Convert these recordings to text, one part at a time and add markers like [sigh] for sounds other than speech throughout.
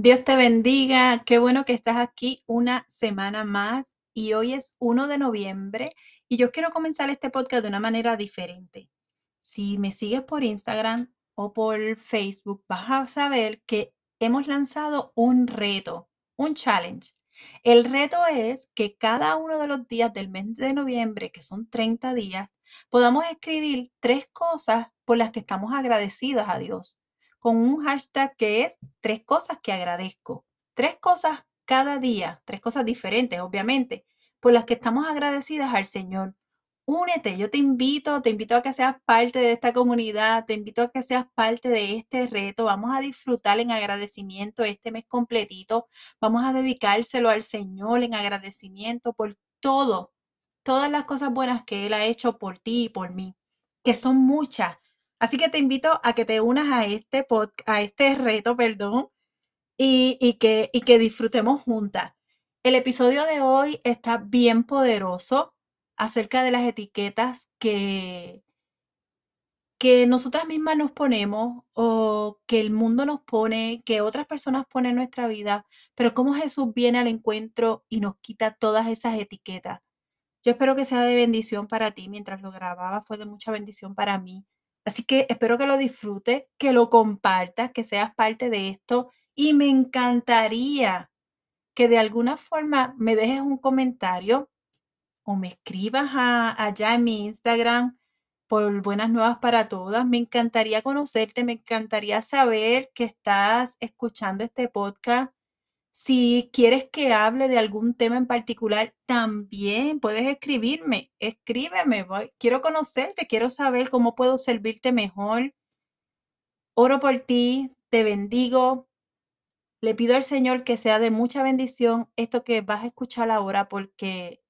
Dios te bendiga, qué bueno que estás aquí una semana más y hoy es 1 de noviembre y yo quiero comenzar este podcast de una manera diferente. Si me sigues por Instagram o por Facebook, vas a saber que hemos lanzado un reto, un challenge. El reto es que cada uno de los días del mes de noviembre, que son 30 días, podamos escribir tres cosas por las que estamos agradecidos a Dios con un hashtag que es tres cosas que agradezco. Tres cosas cada día, tres cosas diferentes, obviamente, por las que estamos agradecidas al Señor. Únete, yo te invito, te invito a que seas parte de esta comunidad, te invito a que seas parte de este reto. Vamos a disfrutar en agradecimiento este mes completito. Vamos a dedicárselo al Señor en agradecimiento por todo, todas las cosas buenas que Él ha hecho por ti y por mí, que son muchas. Así que te invito a que te unas a este, a este reto, perdón, y, que, y que disfrutemos juntas. El episodio de hoy está bien poderoso acerca de las etiquetas que, que nosotras mismas nos ponemos o que el mundo nos pone, que otras personas ponen en nuestra vida, pero cómo Jesús viene al encuentro y nos quita todas esas etiquetas. Yo espero que sea de bendición para ti. Mientras lo grababa fue de mucha bendición para mí. Así que espero que lo disfrutes, que lo compartas, que seas parte de esto y me encantaría que de alguna forma me dejes un comentario o me escribas allá en mi Instagram por Buenas Nuevas para Todas. Me encantaría conocerte, me encantaría saber que estás escuchando este podcast si quieres que hable de algún tema en particular, también puedes escribirme. Escríbeme. Quiero conocerte, quiero saber cómo puedo servirte mejor. Oro por ti, te bendigo. Le pido al Señor que sea de mucha bendición esto que vas a escuchar ahora porque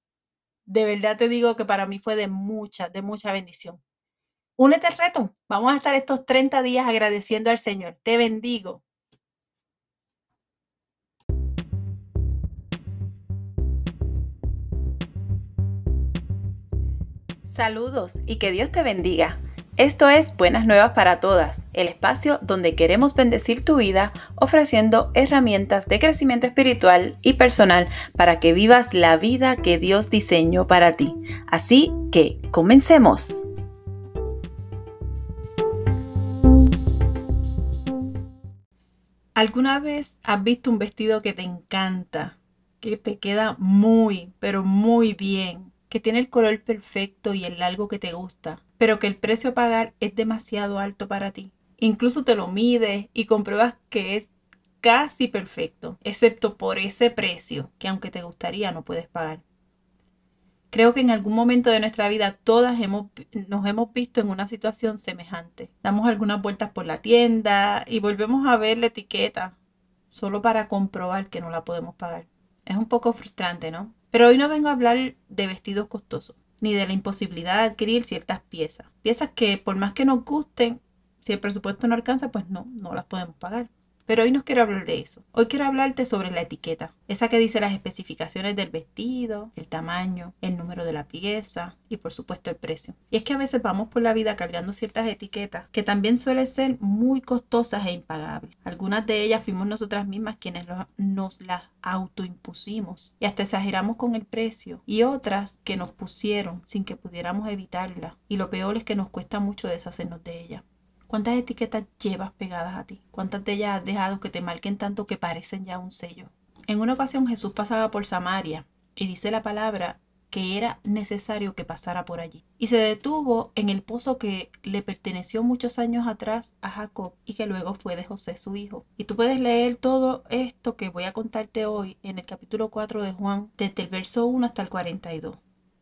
de verdad te digo que para mí fue de mucha, de mucha bendición. Únete al reto. Vamos a estar estos 30 días agradeciendo al Señor. Te bendigo. Saludos y que Dios te bendiga. Esto es Buenas Nuevas para Todas, el espacio donde queremos bendecir tu vida ofreciendo herramientas de crecimiento espiritual y personal para que vivas la vida que Dios diseñó para ti. Así que, comencemos. ¿Alguna vez has visto un vestido que te encanta, que te queda muy, pero muy bien? Que tiene el color perfecto y el largo que te gusta, pero que el precio a pagar es demasiado alto para ti. Incluso te lo mides y compruebas que es casi perfecto, excepto por ese precio que aunque te gustaría no puedes pagar. Creo que en algún momento de nuestra vida todas hemos, nos hemos visto en una situación semejante. Damos algunas vueltas por la tienda y volvemos a ver la etiqueta solo para comprobar que no la podemos pagar. Es un poco frustrante, ¿no? Pero hoy no vengo a hablar de vestidos costosos, ni de la imposibilidad de adquirir ciertas piezas. Piezas que por más que nos gusten, si el presupuesto no alcanza, pues no, no las podemos pagar. Pero hoy no quiero hablar de eso. Hoy quiero hablarte sobre la etiqueta. Esa que dice las especificaciones del vestido, el tamaño, el número de la pieza y por supuesto el precio. Y es que a veces vamos por la vida cargando ciertas etiquetas que también suelen ser muy costosas e impagables. Algunas de ellas fuimos nosotras mismas quienes nos las autoimpusimos y hasta exageramos con el precio. Y otras que nos pusieron sin que pudiéramos evitarla. Y lo peor es que nos cuesta mucho deshacernos de ellas. ¿Cuántas etiquetas llevas pegadas a ti? ¿Cuántas de ellas has dejado que te marquen tanto que parecen ya un sello? En una ocasión Jesús pasaba por Samaria y dice la palabra que era necesario que pasara por allí. Y se detuvo en el pozo que le perteneció muchos años atrás a Jacob y que luego fue de José su hijo. Y tú puedes leer todo esto que voy a contarte hoy en el capítulo 4 de Juan, desde el verso 1 hasta el 42.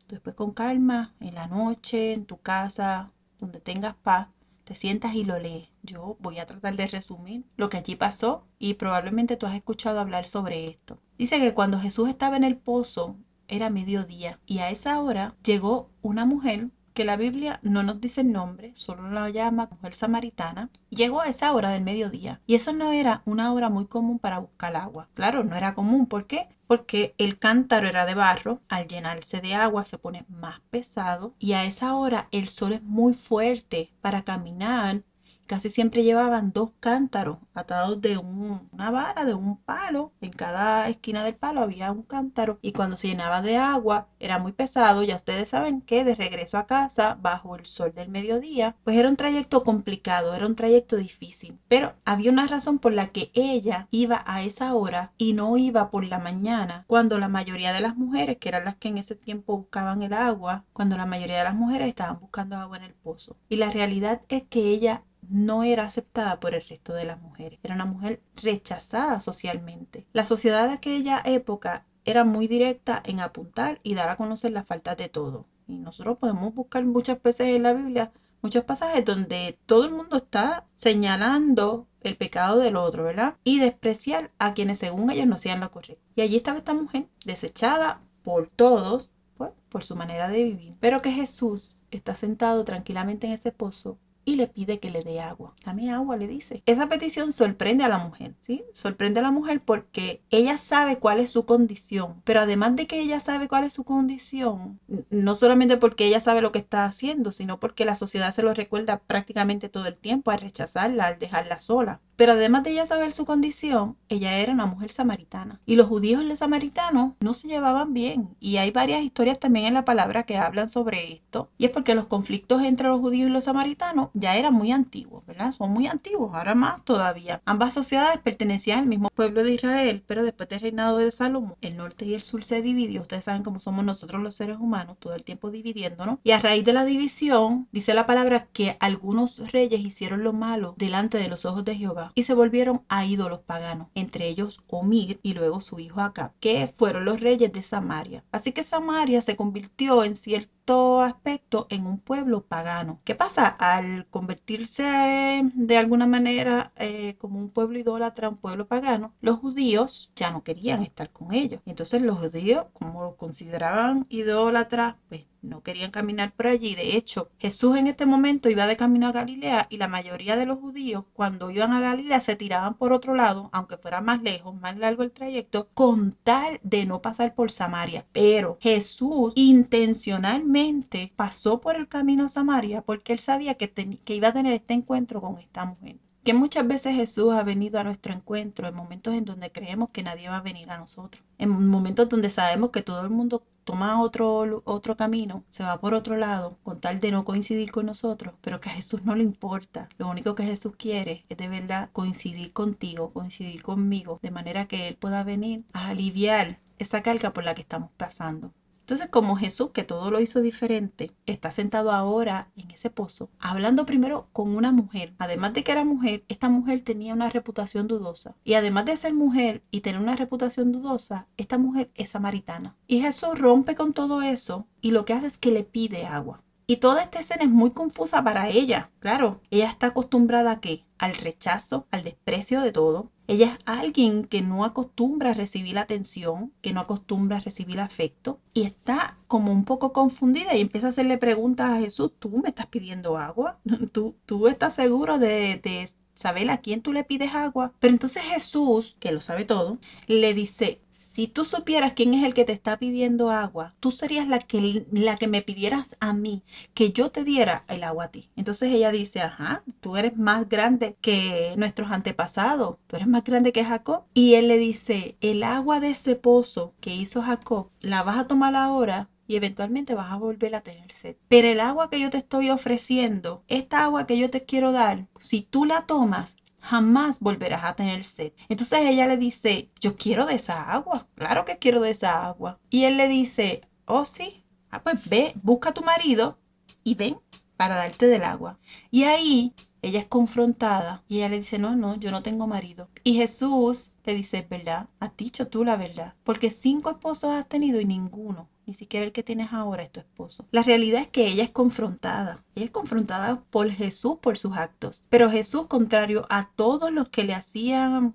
Después con calma, en la noche, en tu casa, donde tengas paz, te sientas y lo lees. Yo voy a tratar de resumir lo que allí pasó y probablemente tú has escuchado hablar sobre esto. Dice que cuando Jesús estaba en el pozo era mediodía y a esa hora llegó una mujer que la Biblia no nos dice el nombre, solo la llama mujer samaritana, llegó a esa hora del mediodía. Y eso no era una hora muy común para buscar agua. Claro, no era común. ¿Por qué? Porque el cántaro era de barro, al llenarse de agua se pone más pesado y a esa hora el sol es muy fuerte para caminar Casi siempre llevaban dos cántaros atados de una vara, de un palo. En cada esquina del palo había un cántaro y cuando se llenaba de agua era muy pesado. Ya ustedes saben que de regreso a casa, bajo el sol del mediodía, pues era un trayecto complicado, era un trayecto difícil. Pero había una razón por la que ella iba a esa hora y no iba por la mañana, cuando la mayoría de las mujeres, que eran las que en ese tiempo buscaban el agua, cuando la mayoría de las mujeres estaban buscando agua en el pozo. Y la realidad es que ella no era aceptada por el resto de las mujeres. Era una mujer rechazada socialmente. La sociedad de aquella época era muy directa en apuntar y dar a conocer las faltas de todo. Y nosotros podemos buscar muchas veces en la Biblia muchos pasajes donde todo el mundo está señalando el pecado del otro, ¿verdad? Y despreciar a quienes según ellos no hacían lo correcto. Y allí estaba esta mujer desechada por todos, pues, por su manera de vivir. Pero que Jesús está sentado tranquilamente en ese pozo y le pide que le dé agua. Dame agua, le dice. Esa petición sorprende a la mujer, ¿sí? Sorprende a la mujer porque ella sabe cuál es su condición, pero además de que ella sabe cuál es su condición, no solamente porque ella sabe lo que está haciendo, sino porque la sociedad se lo recuerda prácticamente todo el tiempo al rechazarla, al dejarla sola. Pero además de ella saber su condición, ella era una mujer samaritana. Y los judíos y los samaritanos no se llevaban bien. Y hay varias historias también en la palabra que hablan sobre esto. Y es porque los conflictos entre los judíos y los samaritanos ya eran muy antiguos, ¿verdad? Son muy antiguos, ahora más todavía. Ambas sociedades pertenecían al mismo pueblo de Israel, pero después del reinado de Salomón, el norte y el sur se dividió. Ustedes saben cómo somos nosotros los seres humanos, todo el tiempo dividiéndonos. Y a raíz de la división, dice la palabra que algunos reyes hicieron lo malo delante de los ojos de Jehová y se volvieron a ídolos paganos, entre ellos Omir y luego su hijo Acab, que fueron los reyes de Samaria. Así que Samaria se convirtió en cierto aspecto en un pueblo pagano. ¿Qué pasa? Al convertirse de alguna manera eh, como un pueblo idólatra, un pueblo pagano, los judíos ya no querían estar con ellos. Entonces los judíos, como lo consideraban idólatra, pues no querían caminar por allí. De hecho, Jesús en este momento iba de camino a Galilea y la mayoría de los judíos cuando iban a Galilea se tiraban por otro lado, aunque fuera más lejos, más largo el trayecto, con tal de no pasar por Samaria. Pero Jesús intencionalmente pasó por el camino a Samaria porque él sabía que, que iba a tener este encuentro con esta mujer. Que muchas veces Jesús ha venido a nuestro encuentro en momentos en donde creemos que nadie va a venir a nosotros. En momentos donde sabemos que todo el mundo toma otro, otro camino, se va por otro lado, con tal de no coincidir con nosotros, pero que a Jesús no le importa. Lo único que Jesús quiere es de verdad coincidir contigo, coincidir conmigo, de manera que Él pueda venir a aliviar esa carga por la que estamos pasando. Entonces, como Jesús, que todo lo hizo diferente, está sentado ahora en ese pozo, hablando primero con una mujer. Además de que era mujer, esta mujer tenía una reputación dudosa. Y además de ser mujer y tener una reputación dudosa, esta mujer es samaritana. Y Jesús rompe con todo eso y lo que hace es que le pide agua. Y toda esta escena es muy confusa para ella. Claro, ella está acostumbrada a qué? Al rechazo, al desprecio de todo. Ella es alguien que no acostumbra a recibir atención, que no acostumbra a recibir afecto y está como un poco confundida y empieza a hacerle preguntas a Jesús, ¿tú me estás pidiendo agua? [laughs] ¿Tú, tú estás seguro de, de saber a quién tú le pides agua. Pero entonces Jesús, que lo sabe todo, le dice, si tú supieras quién es el que te está pidiendo agua, tú serías la que, la que me pidieras a mí, que yo te diera el agua a ti. Entonces ella dice, ajá, tú eres más grande que nuestros antepasados, tú eres más grande que Jacob. Y él le dice, el agua de ese pozo que hizo Jacob, la vas a tomar ahora y eventualmente vas a volver a tener sed. Pero el agua que yo te estoy ofreciendo, esta agua que yo te quiero dar, si tú la tomas, jamás volverás a tener sed. Entonces ella le dice, yo quiero de esa agua, claro que quiero de esa agua. Y él le dice, oh sí, ah, pues ve, busca a tu marido y ven para darte del agua. Y ahí ella es confrontada y ella le dice, no, no, yo no tengo marido. Y Jesús le dice, ¿verdad? Has dicho tú la verdad. Porque cinco esposos has tenido y ninguno ni siquiera el que tienes ahora es tu esposo. La realidad es que ella es confrontada. Ella es confrontada por Jesús por sus actos. Pero Jesús, contrario a todos los que le hacían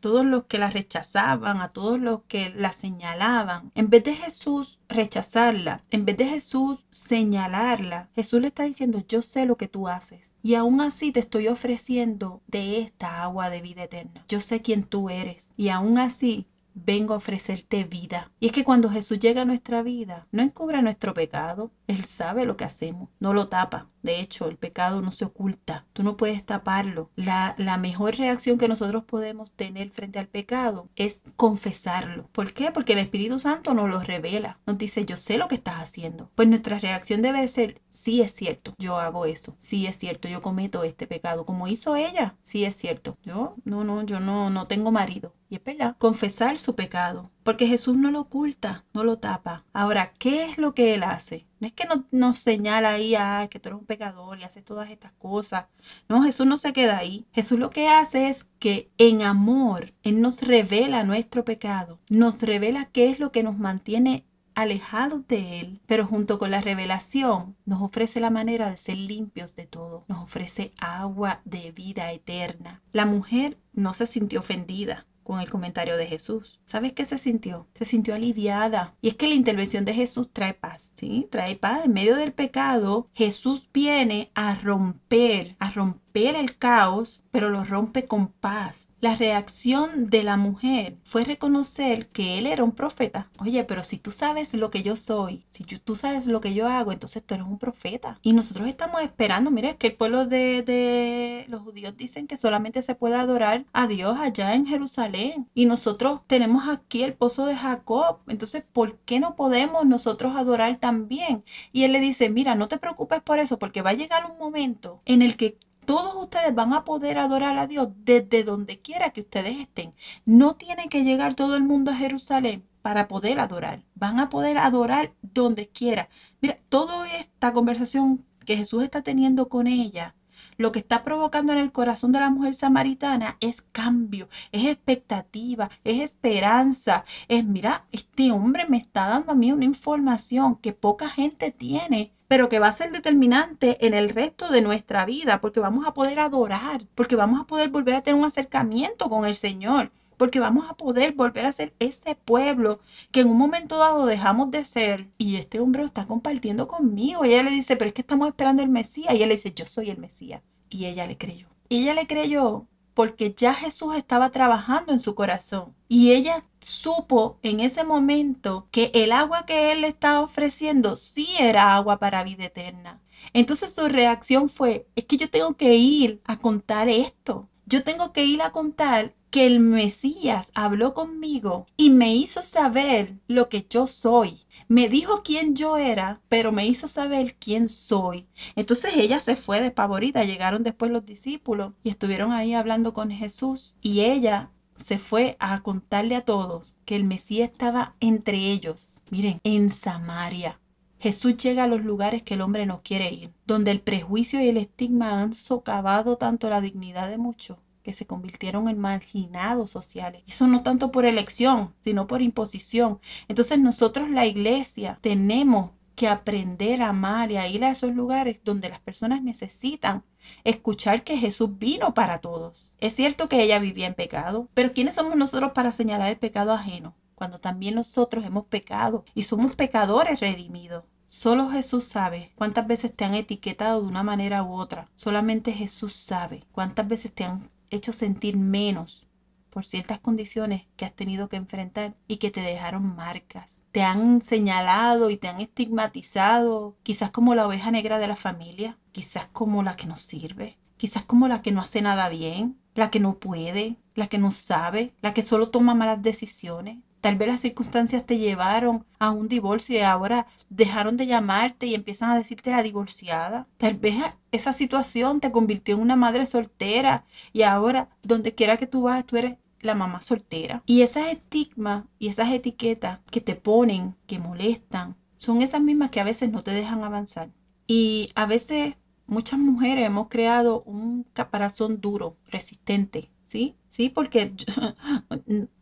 todos los que la rechazaban, a todos los que la señalaban, en vez de Jesús rechazarla, en vez de Jesús señalarla, Jesús le está diciendo, yo sé lo que tú haces y aún así te estoy ofreciendo de esta agua de vida eterna. Yo sé quién tú eres y aún así vengo a ofrecerte vida. Y es que cuando Jesús llega a nuestra vida, no encubre nuestro pecado. Él sabe lo que hacemos, no lo tapa. De hecho, el pecado no se oculta, tú no puedes taparlo. La, la, mejor reacción que nosotros podemos tener frente al pecado es confesarlo. ¿Por qué? Porque el Espíritu Santo nos lo revela, nos dice, yo sé lo que estás haciendo. Pues nuestra reacción debe ser, sí es cierto, yo hago eso, sí es cierto, yo cometo este pecado, como hizo ella, sí es cierto. Yo, no, no, yo no, no tengo marido. Y es verdad, confesar su pecado, porque Jesús no lo oculta, no lo tapa. Ahora, ¿qué es lo que Él hace? No es que nos, señala ahí, ah, que tú eres un pecador y haces todas estas cosas. No, Jesús no se queda ahí. Jesús lo que hace es que en amor, Él nos revela nuestro pecado, nos revela qué es lo que nos mantiene alejados de Él, pero junto con la revelación nos ofrece la manera de ser limpios de todo, nos ofrece agua de vida eterna. La mujer no se sintió ofendida, con el comentario de Jesús. ¿Sabes qué se sintió? Se sintió aliviada. Y es que la intervención de Jesús trae paz, ¿sí? Trae paz. En medio del pecado, Jesús viene a romper, a romper el caos, pero lo rompe con paz. La reacción de la mujer fue reconocer que él era un profeta. Oye, pero si tú sabes lo que yo soy, si tú sabes lo que yo hago, entonces tú eres un profeta. Y nosotros estamos esperando, mira, es que el pueblo de, de los judíos dicen que solamente se puede adorar a Dios allá en Jerusalén. Y nosotros tenemos aquí el pozo de Jacob. Entonces, ¿por qué no podemos nosotros adorar también? Y él le dice, mira, no te preocupes por eso, porque va a llegar un momento en el que todos ustedes van a poder adorar a Dios desde donde quiera que ustedes estén. No tiene que llegar todo el mundo a Jerusalén para poder adorar. Van a poder adorar donde quiera. Mira, toda esta conversación que Jesús está teniendo con ella, lo que está provocando en el corazón de la mujer samaritana es cambio, es expectativa, es esperanza. Es, mira, este hombre me está dando a mí una información que poca gente tiene pero que va a ser determinante en el resto de nuestra vida, porque vamos a poder adorar, porque vamos a poder volver a tener un acercamiento con el Señor, porque vamos a poder volver a ser ese pueblo que en un momento dado dejamos de ser. Y este hombre lo está compartiendo conmigo. Y ella le dice, pero es que estamos esperando el Mesías. Y él le dice, yo soy el Mesías. Y ella le creyó. Y ella le creyó porque ya Jesús estaba trabajando en su corazón. Y ella supo en ese momento que el agua que él le estaba ofreciendo sí era agua para vida eterna. Entonces su reacción fue, es que yo tengo que ir a contar esto. Yo tengo que ir a contar que el Mesías habló conmigo y me hizo saber lo que yo soy. Me dijo quién yo era, pero me hizo saber quién soy. Entonces ella se fue despavorida. Llegaron después los discípulos y estuvieron ahí hablando con Jesús. Y ella se fue a contarle a todos que el Mesías estaba entre ellos. Miren, en Samaria. Jesús llega a los lugares que el hombre no quiere ir, donde el prejuicio y el estigma han socavado tanto la dignidad de muchos que se convirtieron en marginados sociales. Eso no tanto por elección, sino por imposición. Entonces nosotros la iglesia tenemos que aprender a amar y a ir a esos lugares donde las personas necesitan escuchar que Jesús vino para todos. Es cierto que ella vivía en pecado, pero ¿quiénes somos nosotros para señalar el pecado ajeno? Cuando también nosotros hemos pecado y somos pecadores redimidos. Solo Jesús sabe cuántas veces te han etiquetado de una manera u otra. Solamente Jesús sabe cuántas veces te han hecho sentir menos por ciertas condiciones que has tenido que enfrentar y que te dejaron marcas. Te han señalado y te han estigmatizado, quizás como la oveja negra de la familia, quizás como la que no sirve, quizás como la que no hace nada bien, la que no puede, la que no sabe, la que solo toma malas decisiones. Tal vez las circunstancias te llevaron a un divorcio y ahora dejaron de llamarte y empiezan a decirte la divorciada. Tal vez esa situación te convirtió en una madre soltera y ahora donde quiera que tú vas tú eres la mamá soltera. Y esas estigmas y esas etiquetas que te ponen, que molestan, son esas mismas que a veces no te dejan avanzar. Y a veces muchas mujeres hemos creado un caparazón duro, resistente, ¿sí? Sí, porque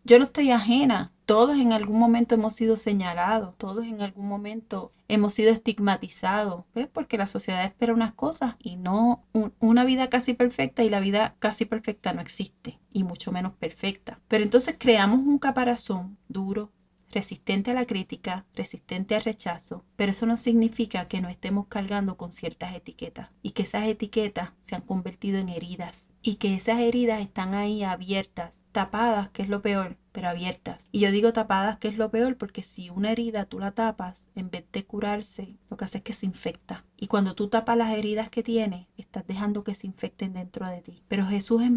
yo [laughs] no estoy ajena todos en algún momento hemos sido señalados, todos en algún momento hemos sido estigmatizados, ¿ves? porque la sociedad espera unas cosas y no una vida casi perfecta y la vida casi perfecta no existe, y mucho menos perfecta. Pero entonces creamos un caparazón duro, resistente a la crítica, resistente al rechazo, pero eso no significa que no estemos cargando con ciertas etiquetas y que esas etiquetas se han convertido en heridas y que esas heridas están ahí abiertas, tapadas, que es lo peor, pero abiertas. Y yo digo tapadas, que es lo peor, porque si una herida tú la tapas, en vez de curarse, lo que hace es que se infecta. Y cuando tú tapas las heridas que tienes, estás dejando que se infecten dentro de ti. Pero Jesús es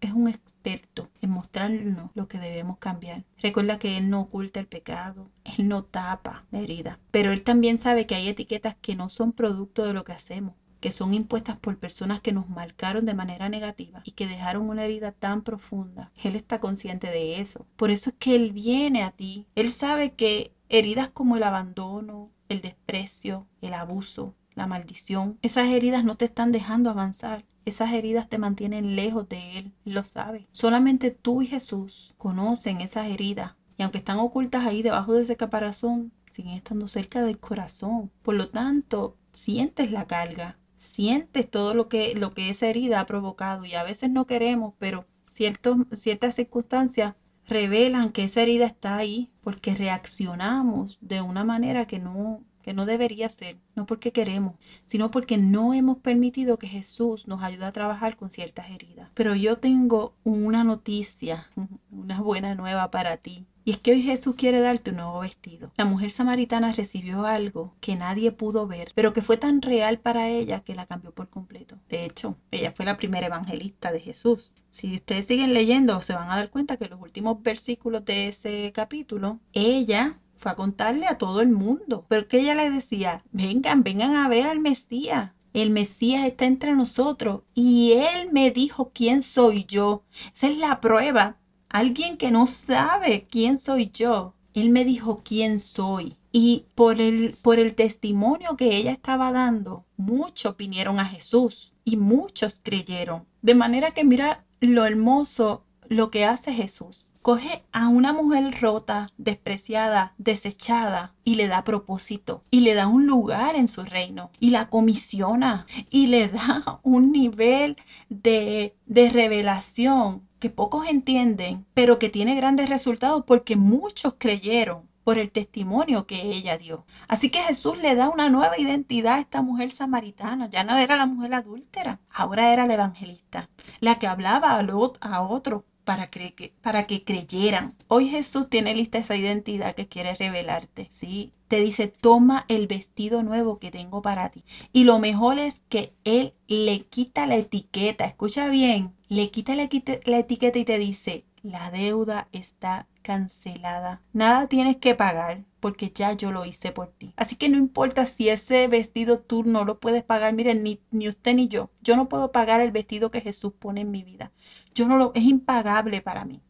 es un experto en mostrarnos lo que debemos cambiar. Recuerda que Él no oculta el pecado, Él no tapa la herida, pero Él también sabe que hay etiquetas que no son producto de lo que hacemos, que son impuestas por personas que nos marcaron de manera negativa y que dejaron una herida tan profunda. Él está consciente de eso. Por eso es que Él viene a ti. Él sabe que heridas como el abandono, el desprecio, el abuso, la maldición, esas heridas no te están dejando avanzar. Esas heridas te mantienen lejos de Él, lo sabe. Solamente tú y Jesús conocen esas heridas y aunque están ocultas ahí debajo de ese caparazón, siguen estando cerca del corazón. Por lo tanto, sientes la carga, sientes todo lo que, lo que esa herida ha provocado y a veces no queremos, pero ciertas circunstancias revelan que esa herida está ahí porque reaccionamos de una manera que no, que no debería ser, no porque queremos, sino porque no hemos permitido que Jesús nos ayude a trabajar con ciertas heridas. Pero yo tengo una noticia, [laughs] una buena nueva para ti. Y es que hoy Jesús quiere darte un nuevo vestido. La mujer samaritana recibió algo que nadie pudo ver, pero que fue tan real para ella que la cambió por completo. De hecho, ella fue la primera evangelista de Jesús. Si ustedes siguen leyendo, se van a dar cuenta que los últimos versículos de ese capítulo, ella fue a contarle a todo el mundo. Pero que ella le decía, vengan, vengan a ver al Mesías. El Mesías está entre nosotros y Él me dijo quién soy yo. Esa es la prueba. Alguien que no sabe quién soy yo. Él me dijo quién soy. Y por el, por el testimonio que ella estaba dando, muchos vinieron a Jesús y muchos creyeron. De manera que mira lo hermoso lo que hace Jesús coge a una mujer rota, despreciada, desechada y le da propósito y le da un lugar en su reino y la comisiona y le da un nivel de, de revelación pocos entienden, pero que tiene grandes resultados porque muchos creyeron por el testimonio que ella dio. Así que Jesús le da una nueva identidad a esta mujer samaritana. Ya no era la mujer adúltera, ahora era la evangelista, la que hablaba a otro para, que, para que creyeran. Hoy Jesús tiene lista esa identidad que quiere revelarte, ¿sí? Te dice, toma el vestido nuevo que tengo para ti. Y lo mejor es que Él le quita la etiqueta, escucha bien, le quita la, etiqueta y te dice, la deuda está cancelada. Nada tienes que pagar porque ya yo lo hice por ti. Así que no importa si ese vestido tú no lo puedes pagar. Miren, ni, ni usted ni yo. Yo no puedo pagar el vestido que Jesús pone en mi vida. Yo no lo, es impagable para mí.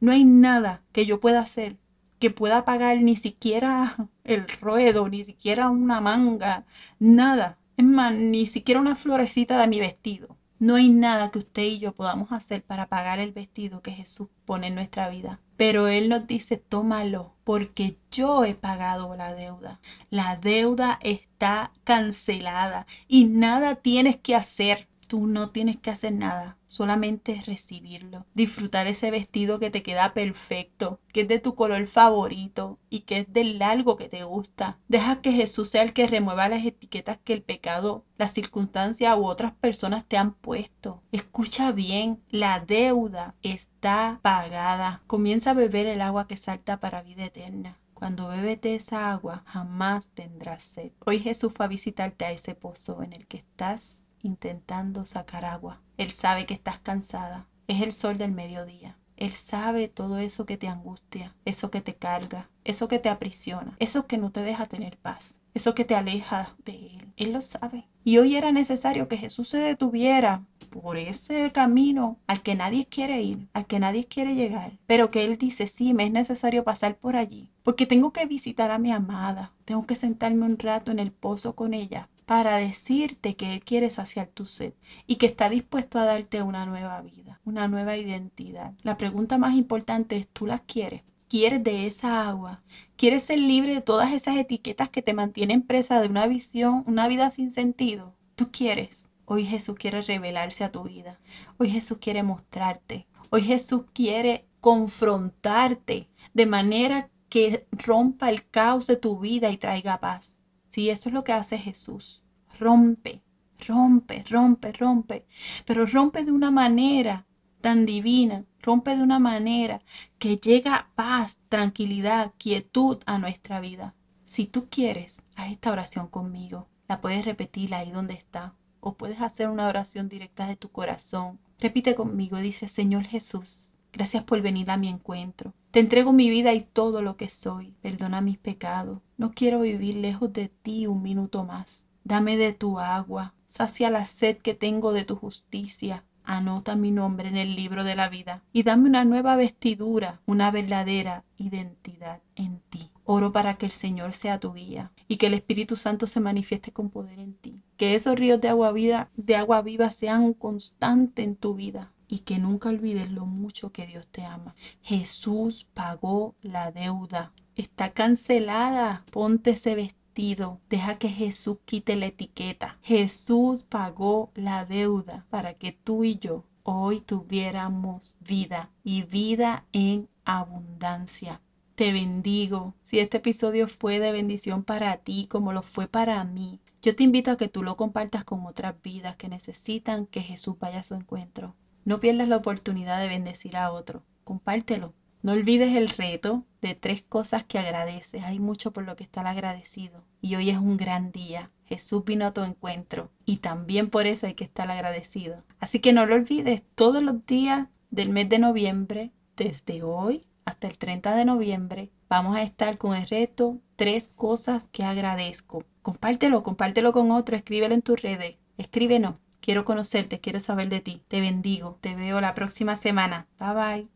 No hay nada que yo pueda hacer que pueda pagar ni siquiera [laughs] el ruedo, ni siquiera una manga, nada. Es más, ni siquiera una florecita de mi vestido. No hay nada que usted y yo podamos hacer para pagar el vestido que Jesús pone en nuestra vida. Pero Él nos dice, tómalo, porque yo he pagado la deuda. La deuda está cancelada y nada tienes que hacer. Tú no tienes que hacer nada, solamente recibirlo. Disfrutar ese vestido que te queda perfecto, que es de tu color favorito y que es del largo que te gusta. Deja que Jesús sea el que remueva las etiquetas que el pecado, la circunstancia u otras personas te han puesto. Escucha bien, la deuda está pagada. Comienza a beber el agua que salta para vida eterna. Cuando bebes de esa agua, jamás tendrás sed. Hoy Jesús fue a visitarte a ese pozo en el que estás intentando sacar agua. Él sabe que estás cansada. Es el sol del mediodía. Él sabe todo eso que te angustia, eso que te carga, eso que te aprisiona, eso que no te deja tener paz, eso que te aleja de Él. Él lo sabe. Y hoy era necesario que Jesús se detuviera por ese camino al que nadie quiere ir, al que nadie quiere llegar, pero que Él dice, sí, me es necesario pasar por allí, porque tengo que visitar a mi amada, tengo que sentarme un rato en el pozo con ella para decirte que Él quiere saciar tu sed y que está dispuesto a darte una nueva vida, una nueva identidad. La pregunta más importante es, ¿tú las quieres? ¿Quieres de esa agua? ¿Quieres ser libre de todas esas etiquetas que te mantienen presa de una visión, una vida sin sentido? ¿Tú quieres? Hoy Jesús quiere revelarse a tu vida. Hoy Jesús quiere mostrarte. Hoy Jesús quiere confrontarte de manera que rompa el caos de tu vida y traiga paz. Sí, eso es lo que hace Jesús. Rompe, rompe, rompe, rompe. Pero rompe de una manera tan divina. rompe de una manera que llega paz, tranquilidad, quietud a nuestra vida. Si tú quieres, haz esta oración conmigo. La puedes repetir ahí donde está. O puedes hacer una oración directa de tu corazón. Repite conmigo, dice Señor Jesús, gracias por venir a mi encuentro. Te entrego mi vida y todo lo que soy. Perdona mis pecados. No quiero vivir lejos de ti un minuto más. Dame de tu agua. Sacia la sed que tengo de tu justicia. Anota mi nombre en el libro de la vida y dame una nueva vestidura, una verdadera identidad en ti. Oro para que el Señor sea tu guía y que el Espíritu Santo se manifieste con poder en ti. Que esos ríos de agua, vida, de agua viva sean un constante en tu vida y que nunca olvides lo mucho que Dios te ama. Jesús pagó la deuda. Está cancelada. Ponte ese vestido. Deja que Jesús quite la etiqueta. Jesús pagó la deuda para que tú y yo hoy tuviéramos vida y vida en abundancia te bendigo. Si este episodio fue de bendición para ti como lo fue para mí, yo te invito a que tú lo compartas con otras vidas que necesitan que Jesús vaya a su encuentro. No pierdas la oportunidad de bendecir a otro. Compártelo. No olvides el reto de tres cosas que agradeces. Hay mucho por lo que estar agradecido. Y hoy es un gran día. Jesús vino a tu encuentro y también por eso hay que estar agradecido. Así que no lo olvides todos los días del mes de noviembre, desde hoy hasta el 30 de noviembre vamos a estar con el reto Tres cosas que agradezco. Compártelo, compártelo con otro, escríbelo en tus redes. Escríbenos. Quiero conocerte, quiero saber de ti. Te bendigo. Te veo la próxima semana. Bye bye.